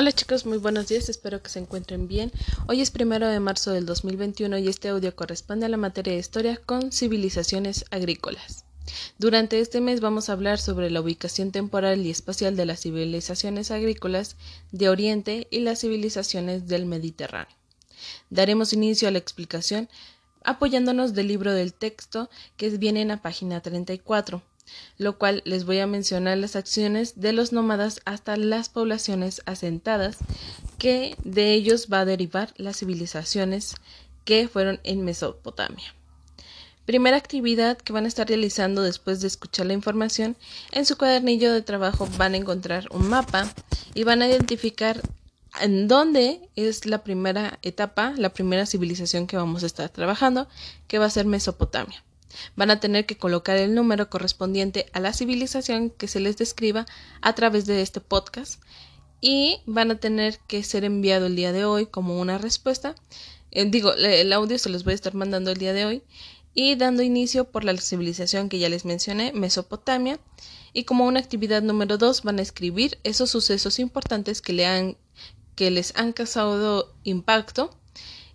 Hola chicos, muy buenos días, espero que se encuentren bien. Hoy es primero de marzo del 2021 y este audio corresponde a la materia de historia con civilizaciones agrícolas. Durante este mes vamos a hablar sobre la ubicación temporal y espacial de las civilizaciones agrícolas de Oriente y las civilizaciones del Mediterráneo. Daremos inicio a la explicación apoyándonos del libro del texto que viene en la página 34 lo cual les voy a mencionar las acciones de los nómadas hasta las poblaciones asentadas, que de ellos va a derivar las civilizaciones que fueron en Mesopotamia. Primera actividad que van a estar realizando después de escuchar la información, en su cuadernillo de trabajo van a encontrar un mapa y van a identificar en dónde es la primera etapa, la primera civilización que vamos a estar trabajando, que va a ser Mesopotamia. Van a tener que colocar el número correspondiente a la civilización que se les describa a través de este podcast y van a tener que ser enviado el día de hoy como una respuesta. Eh, digo, el audio se los voy a estar mandando el día de hoy y dando inicio por la civilización que ya les mencioné, Mesopotamia. Y como una actividad número dos van a escribir esos sucesos importantes que, les han causado impacto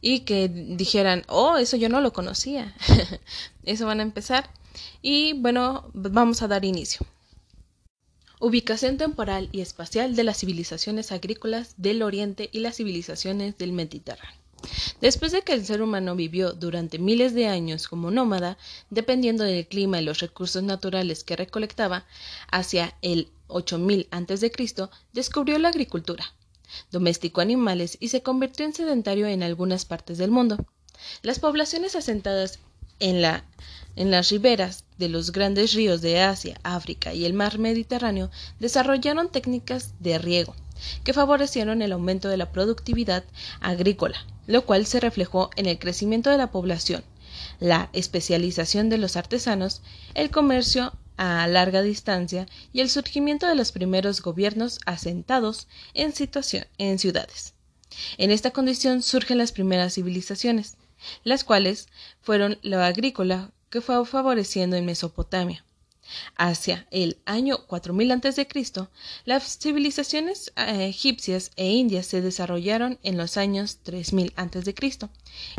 y que dijeran, oh, eso yo no lo conocía. eso van a empezar. Y bueno, vamos a dar inicio. Ubicación temporal y espacial de las civilizaciones agrícolas del Oriente y las civilizaciones del Mediterráneo. Después de que el ser humano vivió durante miles de años como nómada, dependiendo del clima y los recursos naturales que recolectaba, hacia el 8000 a.C., descubrió la agricultura, domesticó animales y se convirtió en sedentario en algunas partes del mundo. Las poblaciones asentadas en, la, en las riberas de los grandes ríos de Asia, África y el mar Mediterráneo desarrollaron técnicas de riego que favorecieron el aumento de la productividad agrícola, lo cual se reflejó en el crecimiento de la población, la especialización de los artesanos, el comercio a larga distancia y el surgimiento de los primeros gobiernos asentados en, situación, en ciudades. En esta condición surgen las primeras civilizaciones, las cuales fueron lo agrícola que fue favoreciendo en Mesopotamia. Hacia el año 4000 a.C., las civilizaciones eh, egipcias e indias se desarrollaron en los años 3000 a.C.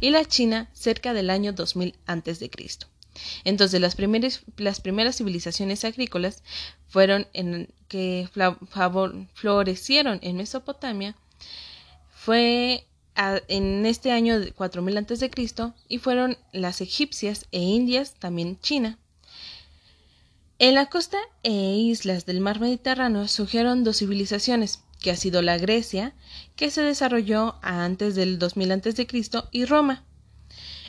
y la China cerca del año 2000 a.C. Entonces, las primeras, civilizaciones agrícolas fueron en, que florecieron en Mesopotamia fue en este año de 4000 a.C. y fueron las egipcias e indias, también China. En la costa e islas del mar Mediterráneo surgieron dos civilizaciones, que ha sido la Grecia, que se desarrolló antes del 2000 a.C., y Roma,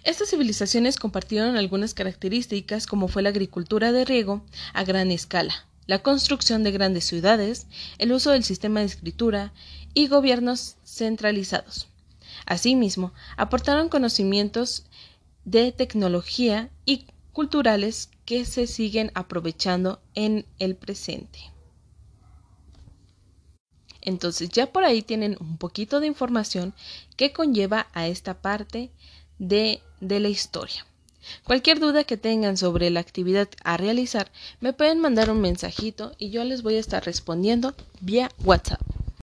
estas civilizaciones compartieron algunas características como fue la agricultura de riego a gran escala, la construcción de grandes ciudades, el uso del sistema de escritura y gobiernos centralizados. Asimismo, aportaron conocimientos de tecnología y culturales que se siguen aprovechando en el presente. Entonces ya por ahí tienen un poquito de información que conlleva a esta parte de, de la historia. Cualquier duda que tengan sobre la actividad a realizar, me pueden mandar un mensajito y yo les voy a estar respondiendo vía WhatsApp.